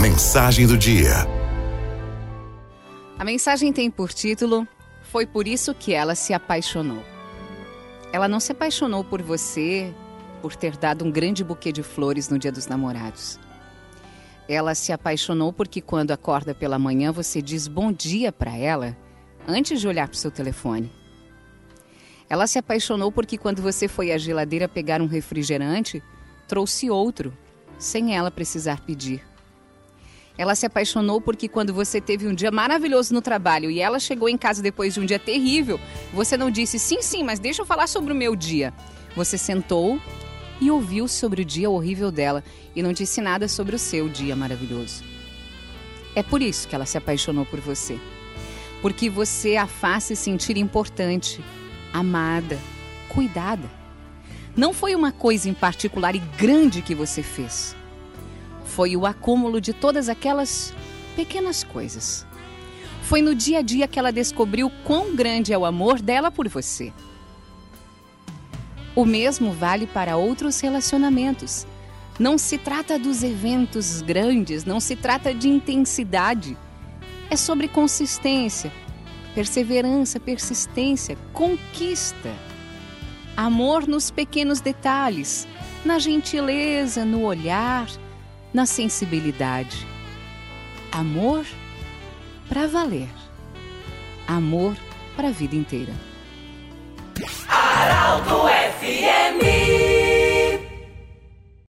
Mensagem do dia. A mensagem tem por título Foi por isso que ela se apaixonou. Ela não se apaixonou por você por ter dado um grande buquê de flores no Dia dos Namorados. Ela se apaixonou porque quando acorda pela manhã você diz bom dia para ela antes de olhar para seu telefone. Ela se apaixonou porque quando você foi à geladeira pegar um refrigerante, trouxe outro, sem ela precisar pedir. Ela se apaixonou porque quando você teve um dia maravilhoso no trabalho e ela chegou em casa depois de um dia terrível, você não disse sim, sim, mas deixa eu falar sobre o meu dia. Você sentou e ouviu sobre o dia horrível dela e não disse nada sobre o seu dia maravilhoso. É por isso que ela se apaixonou por você. Porque você a faz se sentir importante, amada, cuidada. Não foi uma coisa em particular e grande que você fez foi o acúmulo de todas aquelas pequenas coisas. Foi no dia a dia que ela descobriu quão grande é o amor dela por você. O mesmo vale para outros relacionamentos. Não se trata dos eventos grandes, não se trata de intensidade. É sobre consistência, perseverança, persistência, conquista. Amor nos pequenos detalhes, na gentileza, no olhar, na sensibilidade. Amor para valer. Amor para a vida inteira. Araldo FM